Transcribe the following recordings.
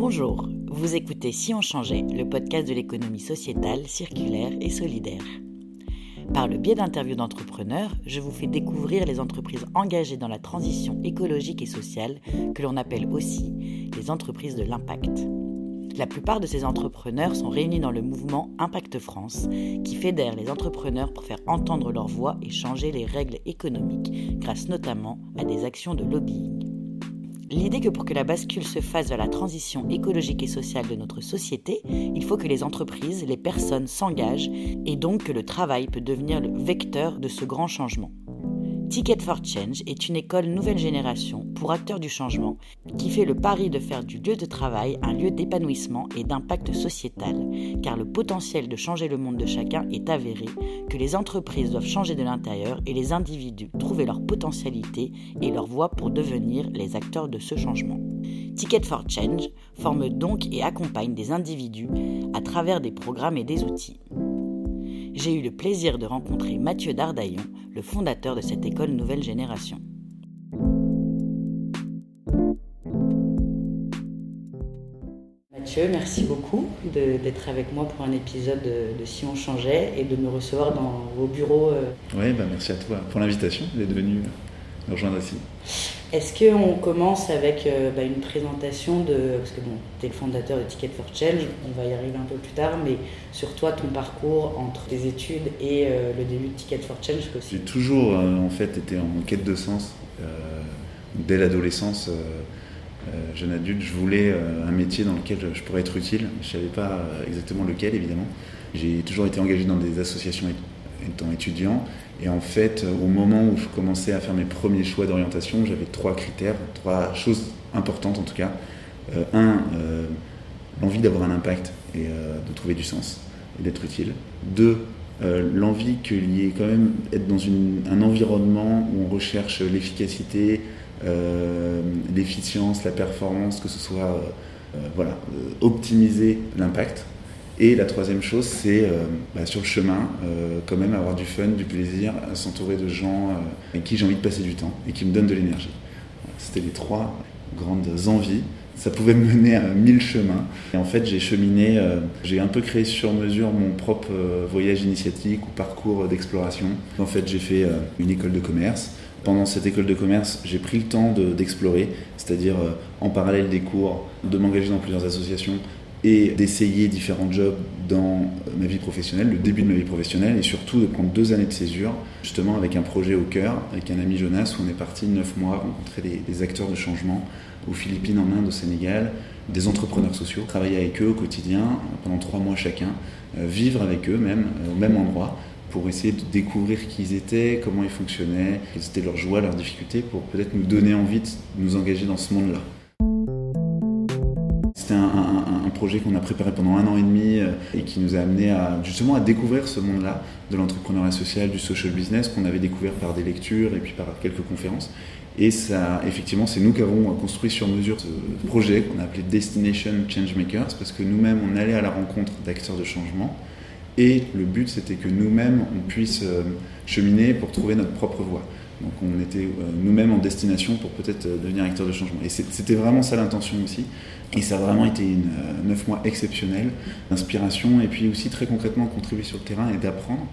Bonjour, vous écoutez Si on changeait, le podcast de l'économie sociétale, circulaire et solidaire. Par le biais d'interviews d'entrepreneurs, je vous fais découvrir les entreprises engagées dans la transition écologique et sociale, que l'on appelle aussi les entreprises de l'impact. La plupart de ces entrepreneurs sont réunis dans le mouvement Impact France, qui fédère les entrepreneurs pour faire entendre leur voix et changer les règles économiques, grâce notamment à des actions de lobbying. L'idée que pour que la bascule se fasse vers la transition écologique et sociale de notre société, il faut que les entreprises, les personnes s'engagent et donc que le travail peut devenir le vecteur de ce grand changement. Ticket for Change est une école nouvelle génération pour acteurs du changement qui fait le pari de faire du lieu de travail un lieu d'épanouissement et d'impact sociétal, car le potentiel de changer le monde de chacun est avéré, que les entreprises doivent changer de l'intérieur et les individus trouver leur potentialité et leur voie pour devenir les acteurs de ce changement. Ticket for Change forme donc et accompagne des individus à travers des programmes et des outils j'ai eu le plaisir de rencontrer Mathieu Dardaillon, le fondateur de cette école Nouvelle Génération. Mathieu, merci beaucoup d'être avec moi pour un épisode de, Si on changeait et de me recevoir dans vos bureaux. Euh. Oui, bah merci à toi pour l'invitation d'être venu nous rejoindre ici. Est-ce qu'on commence avec euh, bah, une présentation de. Parce que bon, tu es le fondateur de Ticket for Change, on va y arriver un peu plus tard, mais sur toi, ton parcours entre tes études et euh, le début de Ticket for Change J'ai toujours euh, en fait été en quête de sens. dès l'adolescence, jeune adulte, je voulais un métier dans lequel je pourrais être utile. Je ne savais pas exactement lequel, évidemment. J'ai toujours été engagé dans des associations étant étudiant et en fait, au moment où je commençais à faire mes premiers choix d'orientation, j'avais trois critères, trois choses importantes en tout cas. Euh, un, euh, l'envie d'avoir un impact et euh, de trouver du sens et d'être utile. Deux, l'envie qu'il y ait quand même être dans un environnement où on recherche l'efficacité, l'efficience, la performance, que ce soit voilà, optimiser l'impact. Et la troisième chose, c'est euh, bah, sur le chemin, euh, quand même avoir du fun, du plaisir, s'entourer de gens euh, avec qui j'ai envie de passer du temps et qui me donnent de l'énergie. C'était les trois grandes envies. Ça pouvait me mener à mille chemins. Et en fait, j'ai cheminé, j'ai un peu créé sur mesure mon propre voyage initiatique ou parcours d'exploration. En fait, j'ai fait une école de commerce. Pendant cette école de commerce, j'ai pris le temps d'explorer, c'est-à-dire en parallèle des cours, de m'engager dans plusieurs associations, et d'essayer différents jobs dans ma vie professionnelle, le début de ma vie professionnelle, et surtout de prendre deux années de césure, justement avec un projet au cœur, avec un ami Jonas, où on est parti neuf mois rencontrer des, acteurs de changement aux Philippines, en Inde, au Sénégal, des entrepreneurs sociaux, travailler avec eux au quotidien pendant trois mois chacun, euh, vivre avec eux même, euh, au même endroit, pour essayer de découvrir qui ils étaient, comment ils fonctionnaient, quelles étaient leurs joies, leurs difficultés, pour peut-être nous donner envie de nous engager dans ce monde-là. C'était un, projet qu'on a préparé pendant un an et demi euh, et qui nous a amené justement à découvrir ce monde-là de l'entrepreneuriat social, du social business qu'on avait découvert par des lectures et puis par quelques conférences. Et ça, effectivement, c'est nous qui avons construit sur mesure ce projet qu'on a appelé Destination Changemakers parce que nous-mêmes, on allait à la rencontre d'acteurs de changement. Et le but, c'était que nous-mêmes, on puisse euh, cheminer pour trouver notre propre voie. Donc on était euh, nous-mêmes en destination pour peut-être euh, devenir acteur de changement. Et c'était vraiment ça l'intention aussi. Et ça a vraiment été une, euh, neuf mois exceptionnels d'inspiration et puis aussi très concrètement contribuer sur le terrain et d'apprendre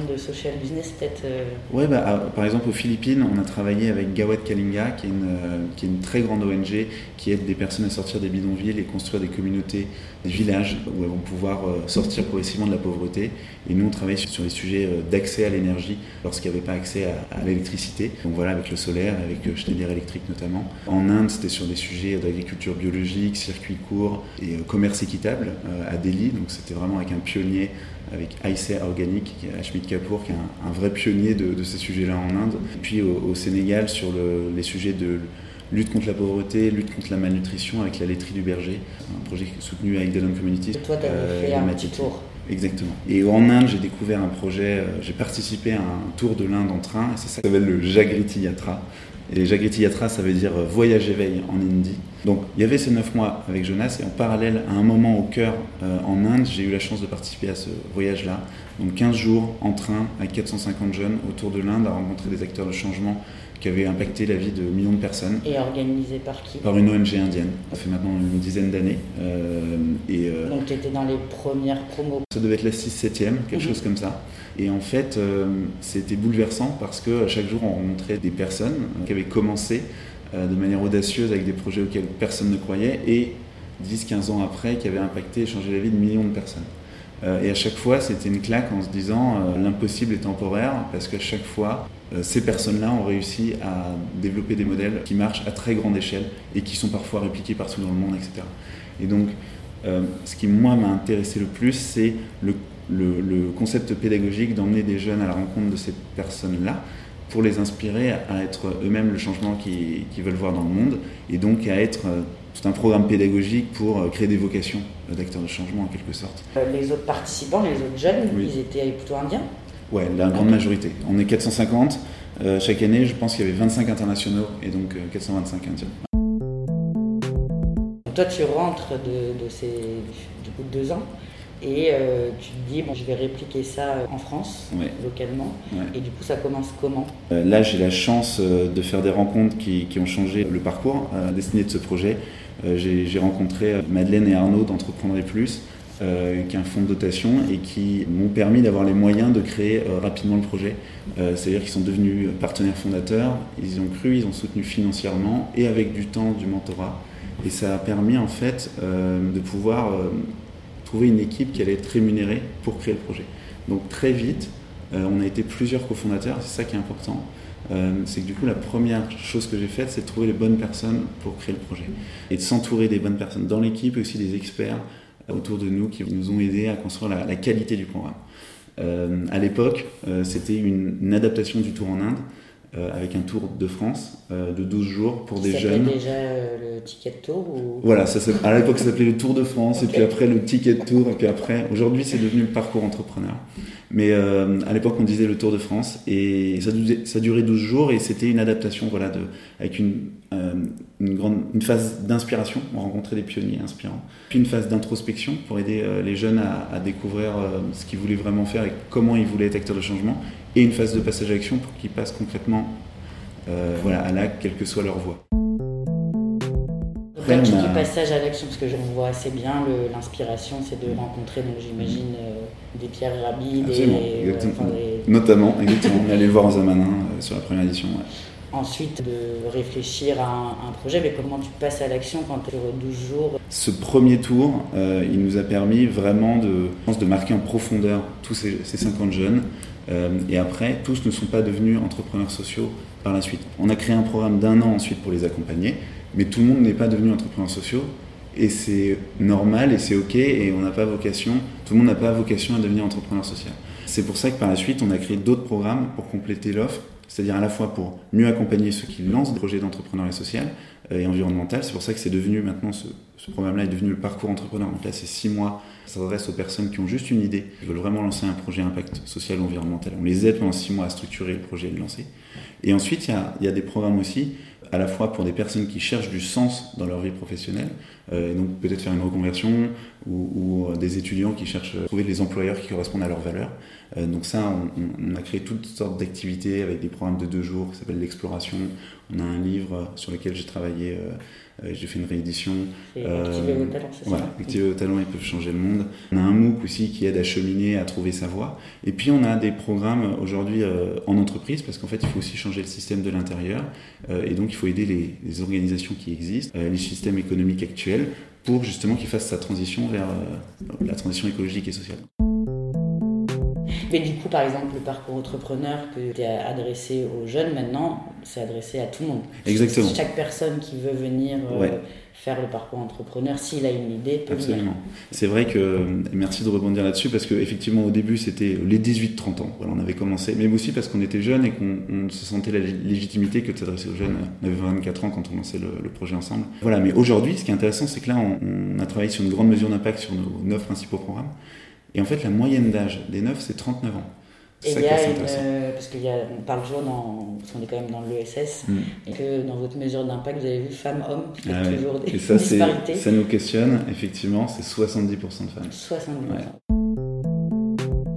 de social business peut-être euh, Ouais, bah, ah, par exemple aux Philippines, on a travaillé avec Gawat Kalinga, qui est, une, euh, qui est une très grande ONG qui aide des personnes à sortir des bidonvilles et construire des communautés, des villages où elles vont pouvoir euh, sortir progressivement de la pauvreté. Et nous, on travaille sur, les sujets d'accès à l'énergie lorsqu'il n'y avait pas accès à, l'électricité. Donc voilà, avec le solaire, avec Schneider Electric notamment. En Inde, c'était sur des sujets d'agriculture biologique, circuit court et commerce équitable à Delhi. Donc c'était vraiment avec un pionnier avec Aïssé Organic, Kapoor, qui est un, vrai pionnier de, ces sujets-là en Inde. Et puis au, Sénégal, sur les sujets de lutte contre la pauvreté, lutte contre la malnutrition avec la laiterie du berger, un projet soutenu avec Delon Community. toi, tu euh, fait un petit tour. Exactement. Et en Inde, j'ai découvert un projet, euh, j'ai participé à un tour de l'Inde en train, et ça s'appelle le Jagriti Yatra. Et Jagriti Yatra, ça veut dire euh, voyage éveil en hindi. Donc il y avait ces neuf mois avec Jonas, et en parallèle, à un moment au cœur euh, en Inde, j'ai eu la chance de participer à ce voyage-là. Donc 15 jours en train avec 450 jeunes autour de l'Inde à rencontrer des acteurs de changement qui avait impacté la vie de millions de personnes. Et organisé par qui? Par une ONG indienne. Ça fait maintenant une dizaine d'années. et Donc tu étais dans les premières promos Ça devait être la 6-7e, quelque mhm. chose comme ça. Et en fait, c'était bouleversant parce que chaque jour, on rencontrait des personnes qui avaient commencé de manière audacieuse avec des projets auxquels personne ne croyait et 10-15 ans après qui avaient impacté et changé la vie de millions de personnes. Euh, et à chaque fois, c'était une claque en se disant euh, l'impossible est temporaire parce qu'à chaque fois, euh, ces personnes-là ont réussi à développer des modèles qui marchent à très grande échelle et qui sont parfois répliqués partout dans le monde, etc. Et donc, ce qui, moi, m'a intéressé le plus, c'est le, le, concept pédagogique d'emmener des jeunes à la rencontre de ces personnes-là pour les inspirer à être eux-mêmes le changement qu'ils veulent voir dans le monde et donc à être tout un programme pédagogique pour euh, créer des vocations d'acteurs de changement en quelque sorte. Euh, les autres participants, les autres jeunes, ils étaient plutôt indiens Ouais, la grande majorité. On est 450. Euh, chaque année, je pense qu'il y avait 25 internationaux et donc 425 indiens. Toi, tu rentres de, ces du coup, deux ans et euh, tu te dis, bon, je vais répliquer ça en France, localement. Et du coup, ça commence comment? Euh, Là, j'ai la chance euh, de faire des rencontres qui, ont changé le parcours destiné de ce projet. j'ai rencontré Madeleine et Arnaud d'Entreprendre et Plus, qui est un fonds de dotation et qui m'ont permis d'avoir les moyens de créer rapidement le projet. C'est-à-dire qu'ils sont devenus partenaires fondateurs, ils y ont cru, ils ont soutenu financièrement et avec du temps, du mentorat. Et ça a permis en fait de pouvoir trouver une équipe qui allait être rémunérée pour créer le projet. Donc très vite, euh, on a été plusieurs cofondateurs, c'est ça qui est important. Euh, c'est que du coup, la première chose que j'ai faite, c'est de trouver les bonnes personnes pour créer le projet. Et de s'entourer des bonnes personnes dans l'équipe et aussi des experts autour de nous qui nous ont aidés à construire la, qualité du programme. Euh, à l'époque, c'était une, adaptation du tour en Inde. Euh, avec un tour de France euh, de 12 jours pour des jeunes. déjà euh, le ticket tour ou... Voilà, ça, à l'époque ça s'appelait le Tour de France, et puis après le ticket tour, et puis après, aujourd'hui c'est devenu le parcours entrepreneur. Mais à l'époque on disait le Tour de France, et ça, ça durait 12 jours, et c'était une adaptation voilà, de, avec une, une, grande, une phase d'inspiration, on rencontrait des pionniers inspirants, puis une phase d'introspection pour aider les jeunes à, à découvrir ce qu'ils voulaient vraiment faire et comment ils voulaient être acteurs de changement, et une phase de passage à l'action pour qu'ils passent concrètement euh, voilà, à l'acte, quelle que soit leur voie. Après, tu dis passage à l'action, parce que je vois assez bien l'inspiration, c'est de rencontrer, donc j'imagine, euh, des Pierre Rabhi, des, Notamment, exactement. On est allé le voir en Zamanin euh, sur la première édition. Ensuite, de réfléchir à un, projet, mais comment tu passes à l'action quand tu es 12 jours? Ce premier tour, il nous a permis vraiment de, de marquer en profondeur tous ces, ces 50 jeunes, euh, et après, tous ne sont pas devenus entrepreneurs sociaux par la suite. On a créé un programme d'un an ensuite pour les accompagner, mais tout le monde n'est pas devenu entrepreneur sociaux. Et c'est normal et c'est OK, et on n'a pas vocation, tout le monde n'a pas vocation à devenir entrepreneur social. C'est pour ça que par la suite, on a créé d'autres programmes pour compléter l'offre, c'est-à-dire à la fois pour mieux accompagner ceux qui lancent des projets d'entrepreneuriat social euh, et environnemental. C'est pour ça que c'est devenu maintenant, ce, ce programme-là est devenu le parcours entrepreneur. Donc là, c'est six mois ça s'adresse aux personnes qui ont juste une idée, qui veulent vraiment lancer un projet impact social ou environnemental. On les aide pendant six mois à structurer le projet et le lancer. Et ensuite, il y a, y a des programmes aussi à la fois pour des personnes qui cherchent du sens dans leur vie professionnelle, euh, et donc peut-être faire une reconversion, ou, ou, des étudiants qui cherchent à trouver des employeurs qui correspondent à leurs valeurs. Euh, donc ça, on, on, a créé toutes sortes d'activités avec des programmes de deux jours qui s'appellent l'exploration. On a un livre sur lequel j'ai travaillé euh, euh, j'ai fait une réédition. Euh, activer c'est voilà, Activer vos talents, ils peuvent changer le monde. On a un MOOC aussi qui aide à cheminer, à trouver sa voie. Et puis on a des programmes aujourd'hui euh, en entreprise parce qu'en fait il faut aussi changer le système de l'intérieur et donc il faut aider les, les organisations qui existent, les systèmes économiques actuels pour justement qu'ils fassent sa transition vers la transition écologique et sociale. Mais du coup, par exemple, le parcours entrepreneur que tu as adressé aux jeunes, maintenant, c'est adressé à tout le monde. Exactement. Chaque personne qui veut venir euh, faire le parcours entrepreneur, s'il a une idée, peut Absolument. C'est vrai que, merci de rebondir là-dessus, parce qu'effectivement, au début, c'était les 18-30 ans. Voilà, on avait commencé, mais aussi parce qu'on était jeunes et qu'on se sentait la légitimité que de s'adresser aux jeunes. On avait 24 ans quand on lançait le, projet ensemble. Voilà, mais aujourd'hui, ce qui est intéressant, c'est que là, on, on a travaillé sur une grande mesure d'impact sur nos neuf principaux programmes. Et en fait, la moyenne d'âge des neufs, c'est 39 ans. Et il y a une, euh, parce qu'on parle toujours dans, parce qu'on est quand même dans l'ESS, mm. et que dans votre mesure d'impact, vous avez vu femmes-hommes, il ah toujours des et ça, disparités. Ça nous questionne, effectivement, c'est 70% de femmes. 70%.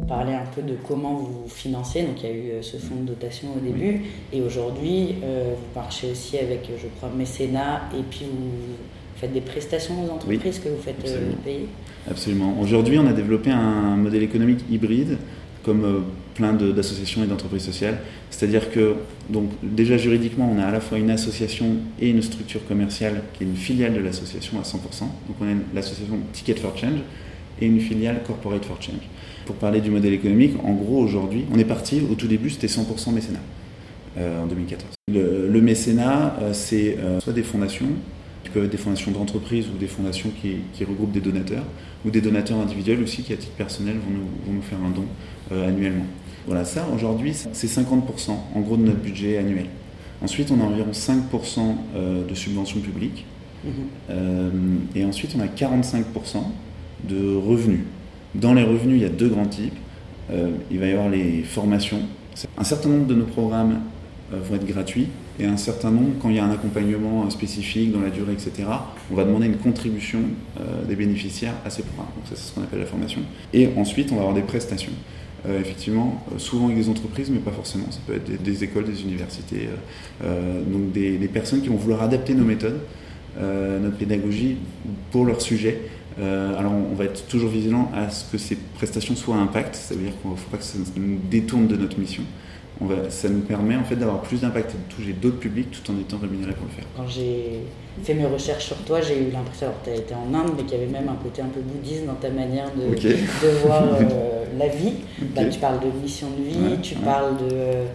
parler un peu de comment vous financez. Donc il y a eu ce fonds de dotation au début et aujourd'hui vous marchez aussi avec, je crois, mécénat et puis vous faites des prestations aux entreprises que vous faites payer. Absolument. Aujourd'hui, on a développé un modèle économique hybride comme plein d'associations et d'entreprises sociales. C'est-à-dire que, donc, déjà juridiquement, on a à la fois une association et une structure commerciale qui est une filiale de l'association à 100%. Donc, on a l'association Ticket for Change et une filiale Corporate for Change. Pour parler du modèle économique, en gros, aujourd'hui, on est parti, au tout début, c'était 100% mécénat euh, en 2014. Le, mécénat, euh, c'est euh, soit des fondations, qui peuvent être des fondations d'entreprise ou des fondations qui, qui, regroupent des donateurs, ou des donateurs individuels aussi qui, à titre personnel, vont nous, vont nous faire un don annuellement. Voilà, ça aujourd'hui, c'est 50% en gros de notre budget annuel. Ensuite, on a environ 5% euh, de subventions publiques. Mhm. Euh, et ensuite, on a 45% de revenus. Dans les revenus, il y a deux grands types. Euh, il va y avoir les formations. Un certain nombre de nos programmes vont être gratuits et un certain nombre, quand il y a un accompagnement spécifique dans la durée, etc., on va demander une contribution des bénéficiaires à ces programmes. Donc ça, c'est ce qu'on appelle la formation. Et ensuite, on va avoir des prestations. Euh, effectivement, euh, souvent avec des entreprises, mais pas forcément. Ça peut être des, écoles, des universités, euh, donc des, personnes qui vont vouloir adapter nos méthodes, notre pédagogie pour leur sujet. alors on va être toujours vigilant à ce que ces prestations soient à impact, ça veut dire qu'il ne faut pas que ça nous détourne de notre mission ça nous permet en fait d'avoir plus d'impact et de toucher d'autres publics tout en étant rémunéré pour le faire. Quand j'ai fait mes recherches sur toi, j'ai eu l'impression, que tu as été en Inde, mais qu'il y avait même un côté un peu bouddhiste dans ta manière de, de voir euh, la vie. Bah, tu parles de mission de vie, tu parles de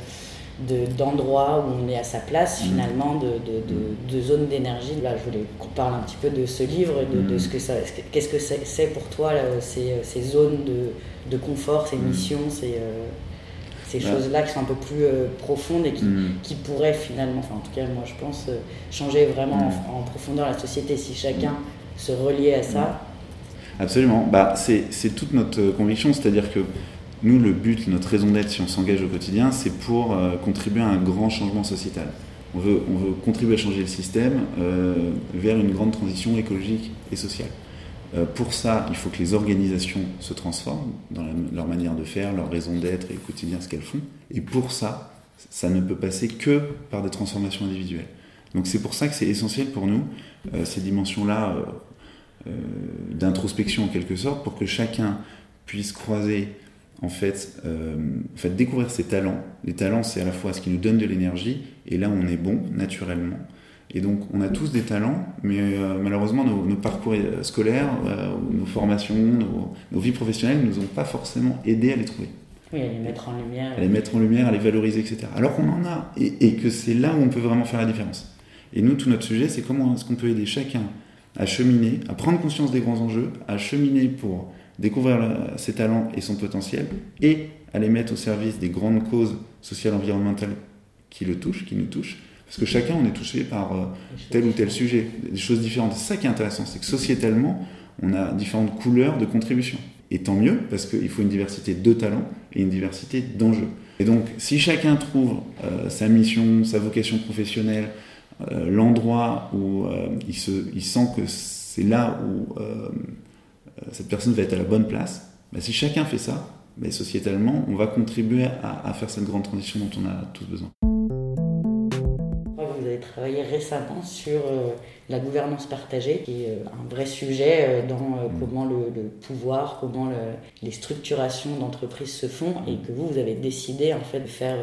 d'endroits où on est à sa place mm. finalement, de, de, de zone d'énergie. Là, je voulais qu'on parle un petit peu de ce livre, de, mm. ce que ça, qu'est-ce que c'est pour toi ces, ces, zones de, confort, ces mm. missions, ces, euh, ces choses-là qui sont un peu plus euh, profondes et mm. qui, pourraient finalement, enfin en tout cas moi je pense, euh, changer vraiment mm. en, profondeur la société si chacun se reliait à ça. Absolument, bah, c'est toute notre euh, conviction, c'est-à-dire que nous, le but, notre raison d'être, si on s'engage au quotidien, c'est pour contribuer à un grand changement sociétal. On veut, on veut contribuer à changer le système vers une grande transition écologique et sociale. Euh, pour ça, il faut que les organisations se transforment dans leur manière de faire, leur raison d'être et au quotidien ce qu'elles font. Et pour ça, ça ne peut passer que par des transformations individuelles. Donc c'est pour ça que c'est essentiel pour nous, euh, ces dimensions-là euh, d'introspection en quelque sorte, pour que chacun puisse croiser, en fait, en fait découvrir ses talents. Les talents, c'est à la fois ce qui nous donne de l'énergie, et là on est bon naturellement. Et donc, on a tous des talents, mais euh, malheureusement, nos, parcours euh, scolaires, euh, nos formations, nos, vies professionnelles ne nous ont pas forcément aidés à les trouver. Oui, à les mettre en lumière. À les mettre en lumière, à les valoriser, etc. Alors qu'on en a, et, que c'est là où on peut vraiment faire la différence. Et nous, tout notre sujet, c'est comment est-ce qu'on peut aider chacun à cheminer, à prendre conscience des grands enjeux, à cheminer pour découvrir ses talents et son potentiel, et à les mettre au service des grandes causes sociales, environnementales qui le touchent, qui nous touchent, parce que chacun, on est touché par euh, tel ou tel sujet, des choses différentes. C'est ça qui est intéressant, c'est que sociétalement, on a différentes couleurs de contribution. Et tant mieux, parce qu'il faut une diversité de talents et une diversité d'enjeux. Et donc, si chacun trouve euh, sa mission, sa vocation professionnelle, euh, l'endroit où il, se, il sent que c'est là où cette personne va être à la bonne place, bah, si chacun fait ça, bah, sociétalement, on va contribuer à, à faire cette grande transition dont on a tous besoin travaillé récemment sur euh, la gouvernance partagée, qui est euh, un vrai sujet euh, dans mm. comment le, pouvoir, comment les structurations d'entreprises se font, et que vous, vous avez décidé en fait de faire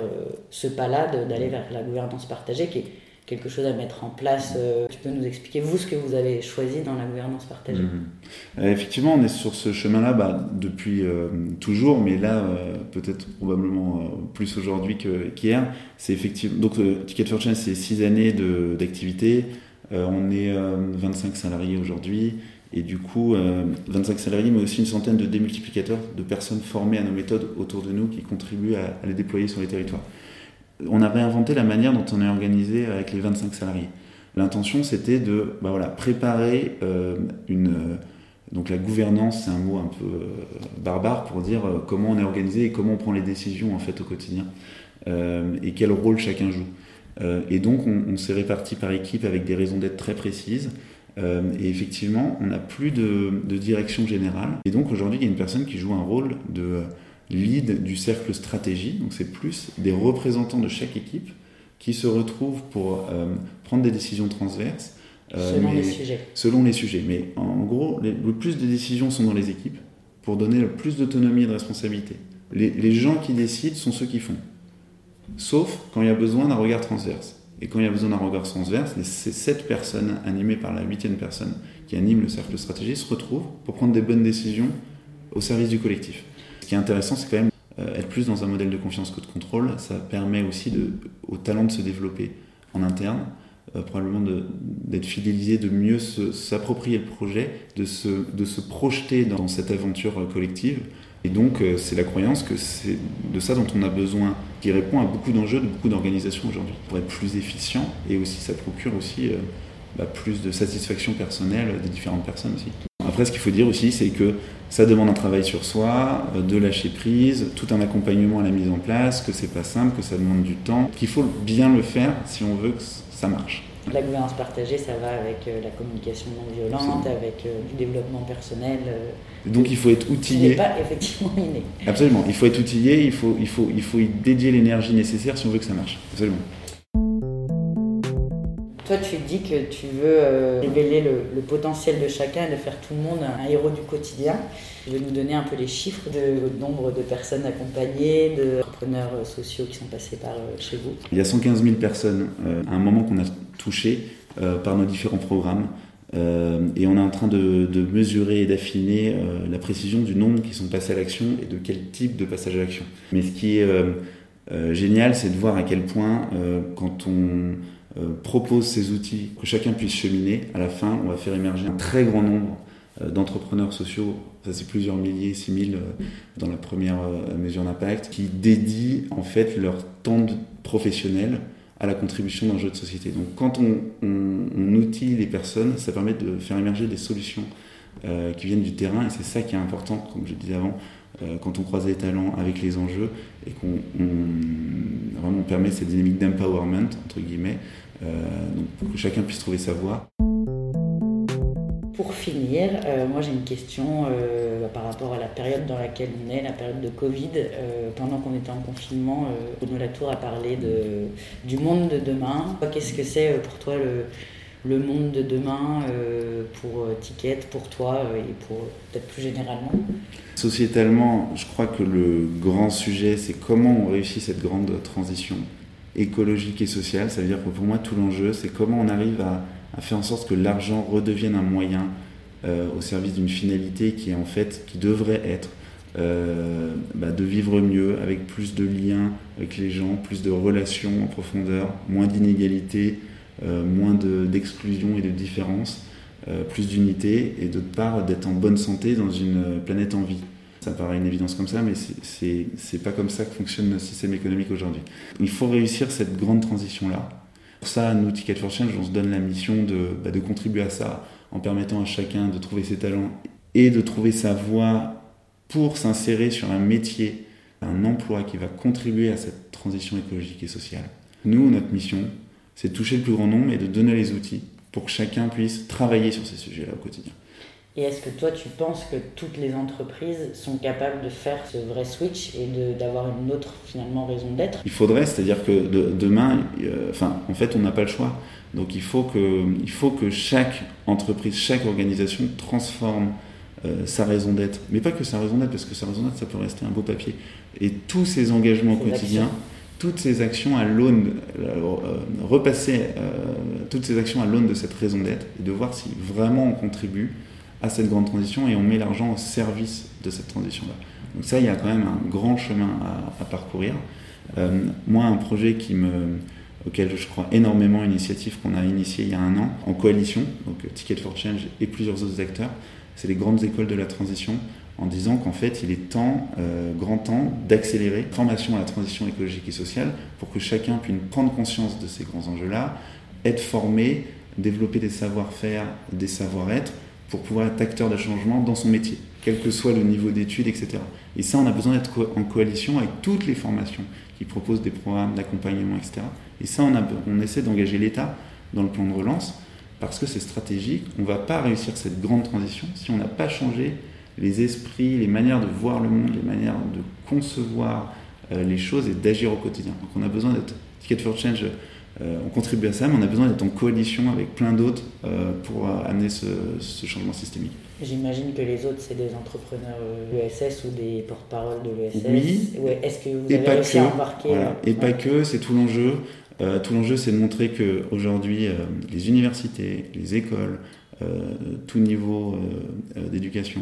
ce pas-là, d'aller vers la gouvernance partagée, qui est quelque chose à mettre en place. Euh, tu peux nous expliquer, vous, ce que vous avez choisi dans la gouvernance partagée mhm. euh, Effectivement, on est sur ce chemin-là bah, depuis euh, toujours, mais là, peut-être probablement plus aujourd'hui qu'hier. effectivement. Donc, Ticket for Change, c'est six années d'activité. on est 25 salariés aujourd'hui. Et du coup, 25 salariés, mais aussi une centaine de démultiplicateurs, de personnes formées à nos méthodes autour de nous qui contribuent à les déployer sur les territoires on a réinventé la manière dont on est organisé avec les 25 salariés. L'intention, c'était de bah voilà, préparer euh, une. Euh, donc la gouvernance, c'est un mot un peu euh, barbare pour dire comment on est organisé et comment on prend les décisions en fait au quotidien et quel rôle chacun joue. et donc on, s'est réparti par équipe avec des raisons d'être très précises. et effectivement, on n'a plus de, de, direction générale. Et donc aujourd'hui, il y a une personne qui joue un rôle de lead du cercle stratégie. Donc c'est plus des représentants de chaque équipe qui se retrouvent pour euh, prendre des décisions transverses. Euh, selon les sujets. Selon les sujets. Mais en gros, le plus de décisions sont dans les équipes pour donner le plus d'autonomie et de responsabilité. Les, les, gens qui décident sont ceux qui font. Sauf quand il y a besoin d'un regard transverse. Et quand il y a besoin d'un regard transverse, ces sept personnes animées par la huitième personne qui anime le cercle stratégie se retrouvent pour prendre des bonnes décisions au service du collectif. Ce qui est intéressant, c'est quand même euh, être plus dans un modèle de confiance que de contrôle. Ça permet aussi de, au talent de se développer en interne, euh, probablement d'être fidélisé, de mieux s'approprier le projet, de se, de se projeter dans cette aventure euh, collective. Et donc, c'est la croyance que c'est de ça dont on a besoin, qui répond à beaucoup d'enjeux de beaucoup d'organisations aujourd'hui, pour être plus efficient et aussi ça procure aussi bah, plus de satisfaction personnelle des différentes personnes aussi. Après, ce qu'il faut dire aussi, c'est que ça demande un travail sur soi, euh, de lâcher prise, tout un accompagnement à la mise en place, que c'est pas simple, que ça demande du temps, qu'il faut bien le faire si on veut que ça marche. La gouvernance partagée, ça va avec euh, la communication non violente, avec euh, du développement personnel. Donc il faut être outillé. pas effectivement inné. Absolument, il faut être outillé, il faut, il faut, il faut y dédier l'énergie nécessaire si on veut que ça marche. Absolument. Toi, tu dis que tu veux euh, révéler le, potentiel de chacun et de faire tout le monde un héros du quotidien. Tu veux nous donner un peu les chiffres de nombre de personnes accompagnées, de entrepreneurs euh, sociaux qui sont passés par euh, chez vous? Il y a 115 000 personnes à un moment qu'on a touché par nos différents programmes. et on est en train de, mesurer et d'affiner la précision du nombre qui sont passés à l'action et de quel type de passage à l'action. Mais ce qui est génial, c'est de voir à quel point, quand on propose ces outils, que chacun puisse cheminer, à la fin, on va faire émerger un très grand nombre euh, d'entrepreneurs sociaux, ça c'est plusieurs milliers, 6000 euh, dans la première mesure d'impact, qui dédient en fait leur temps professionnel à la contribution d'un jeu de société. Donc quand on, on, outille les personnes, ça permet de faire émerger des solutions qui viennent du terrain. Et c'est ça qui est important, comme je disais avant, quand on croise les talents avec les enjeux et qu'on vraiment permet cette dynamique d'empowerment, entre guillemets, euh, donc pour que chacun puisse trouver sa voie. Pour finir, euh, moi j'ai une question euh, par rapport à la période dans laquelle on est, la période de Covid. pendant qu'on était en confinement, Bruno Latour a parlé de, du monde de demain. Qu'est-ce que c'est pour toi le, le monde de demain pour Ticket, pour toi et pour peut-être plus généralement? Sociétalement, je crois que le grand sujet, c'est comment on réussit cette grande transition écologique et sociale. Ça veut dire que pour moi, tout l'enjeu, c'est comment on arrive à, faire en sorte que l'argent redevienne un moyen euh, au service d'une finalité qui est en fait, qui devrait être euh, bah, de vivre mieux, avec plus de liens avec les gens, plus de relations en profondeur, moins d'inégalités, euh, moins d'exclusion et de différence, plus d'unité, et d'autre part d'être en bonne santé dans une planète en vie. Ça paraît une évidence comme ça, mais c'est pas comme ça que fonctionne notre système économique aujourd'hui. Il faut réussir cette grande transition-là. Pour ça, nous, Ticket for Change, on se donne la mission de, bah, de contribuer à ça en permettant à chacun de trouver ses talents et de trouver sa voie pour s'insérer sur un métier, un emploi qui va contribuer à cette transition écologique et sociale. Nous, notre mission, c'est de toucher le plus grand nombre et de donner les outils pour que chacun puisse travailler sur ces sujets-là au quotidien. Et est-ce que toi, tu penses que toutes les entreprises sont capables de faire ce vrai switch et d'avoir une autre finalement raison d'être? Il faudrait, c'est-à-dire que demain, euh, enfin, en fait, on n'a pas le choix. Donc il faut que, il faut que chaque entreprise, chaque organisation transforme euh, sa raison d'être. Mais pas que sa raison d'être, parce que sa raison d'être, ça peut rester un beau papier. Et tous ces engagements au quotidien, toutes ces actions à l'aune, euh, repasser toutes ces actions à l'aune de cette raison d'être et de voir si vraiment on contribue à cette grande transition et on met l'argent au service de cette transition-là. Donc ça, il y a quand même un grand chemin à, parcourir. Euh, moi, un projet qui me, auquel je crois énormément, une initiative qu'on a initiée il y a un an en coalition, donc Ticket for Change et plusieurs autres acteurs, c'est les grandes écoles de la transition, en disant qu'en fait, il est temps, euh, grand temps, d'accélérer formation à la transition écologique et sociale pour que chacun puisse prendre conscience de ces grands enjeux-là, être formé, développer des savoir-faire, des savoir-être pour pouvoir être acteur de changement dans son métier, quel que soit le niveau d'études, etc. Et ça, on a besoin d'être en coalition avec toutes les formations qui proposent des programmes d'accompagnement, etc. Et ça, on, essaie d'engager l'État dans le plan de relance parce que c'est stratégique. On ne va pas réussir cette grande transition si on n'a pas changé les esprits, les manières de voir le monde, les manières de concevoir les choses et d'agir au quotidien. Donc on a besoin d'être Ticket for Change euh, on contribue à ça, mais on a besoin d'être en coalition avec plein d'autres euh, pour euh, amener ce, changement systémique. J'imagine que les autres, c'est des entrepreneurs de l'ESS ou des porte-parole de l'ESS. Oui. Est-ce que vous avez réussi à embarquer Et pas que, c'est tout l'enjeu. tout l'enjeu, c'est de montrer qu'aujourd'hui, les universités, les écoles, tout niveau d'éducation,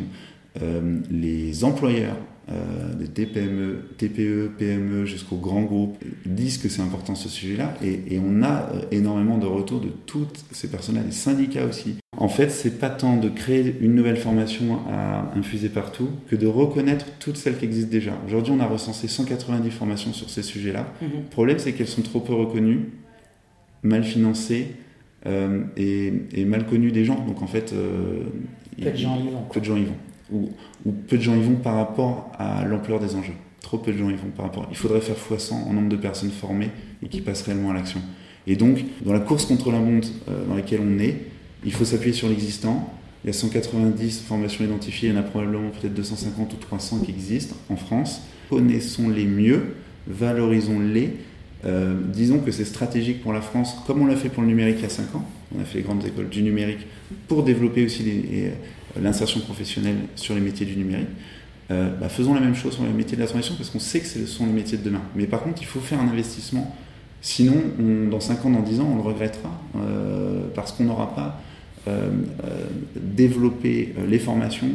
les employeurs, euh, des TPME, TPE, PME jusqu'aux grands groupes disent que c'est important ce sujet-là et, on a euh, énormément de retours de toutes ces personnes-là, des syndicats aussi. En fait, c'est pas tant de créer une nouvelle formation à infuser partout que de reconnaître toutes celles qui existent déjà. Aujourd'hui, on a recensé 190 formations sur ces sujets-là. Mhm. Le problème, c'est qu'elles sont trop peu reconnues, mal financées euh, et, mal connues des gens. Donc en fait, peu de gens y vont. Peu de gens y vont ou, peu de gens y vont par rapport à l'ampleur des enjeux. Trop peu de gens y vont par rapport. Il faudrait faire x100 en nombre de personnes formées et qui passent réellement à l'action. Et donc, dans la course contre la montre euh, dans laquelle on est, il faut s'appuyer sur l'existant. Il y a 190 formations identifiées, il y en a probablement peut-être 250 ou 300 qui existent en France. Connaissons-les mieux, valorisons-les. Euh, disons que c'est stratégique pour la France, comme on l'a fait pour le numérique il y a 5 ans. On a fait les grandes écoles du numérique pour développer aussi les, l'insertion professionnelle sur les métiers du numérique. Euh, bah, faisons la même chose sur les métiers de la transition parce qu'on sait que ce sont les métiers de demain. Mais par contre, il faut faire un investissement. Sinon, dans 5 ans, dans 10 ans, on le regrettera euh, parce qu'on n'aura pas euh, développé les formations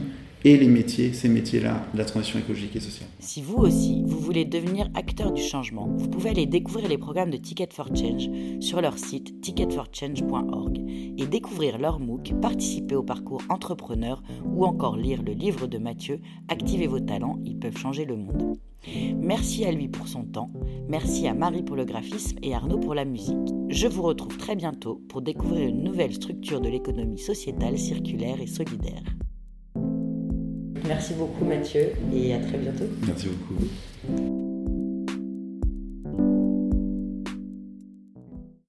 et les métiers, ces métiers-là, la transition écologique et sociale. Si vous aussi, vous voulez devenir acteur du changement, vous pouvez aller découvrir les programmes de Ticket for Change sur leur site ticketforchange.org et découvrir leur MOOC, participer au parcours entrepreneur ou encore lire le livre de Mathieu, Activez vos talents, ils peuvent changer le monde. Merci à lui pour son temps, merci à Marie pour le graphisme et Arnaud pour la musique. Je vous retrouve très bientôt pour découvrir une nouvelle structure de l'économie sociétale, circulaire et solidaire. Merci beaucoup Mathieu et à très bientôt. Merci beaucoup.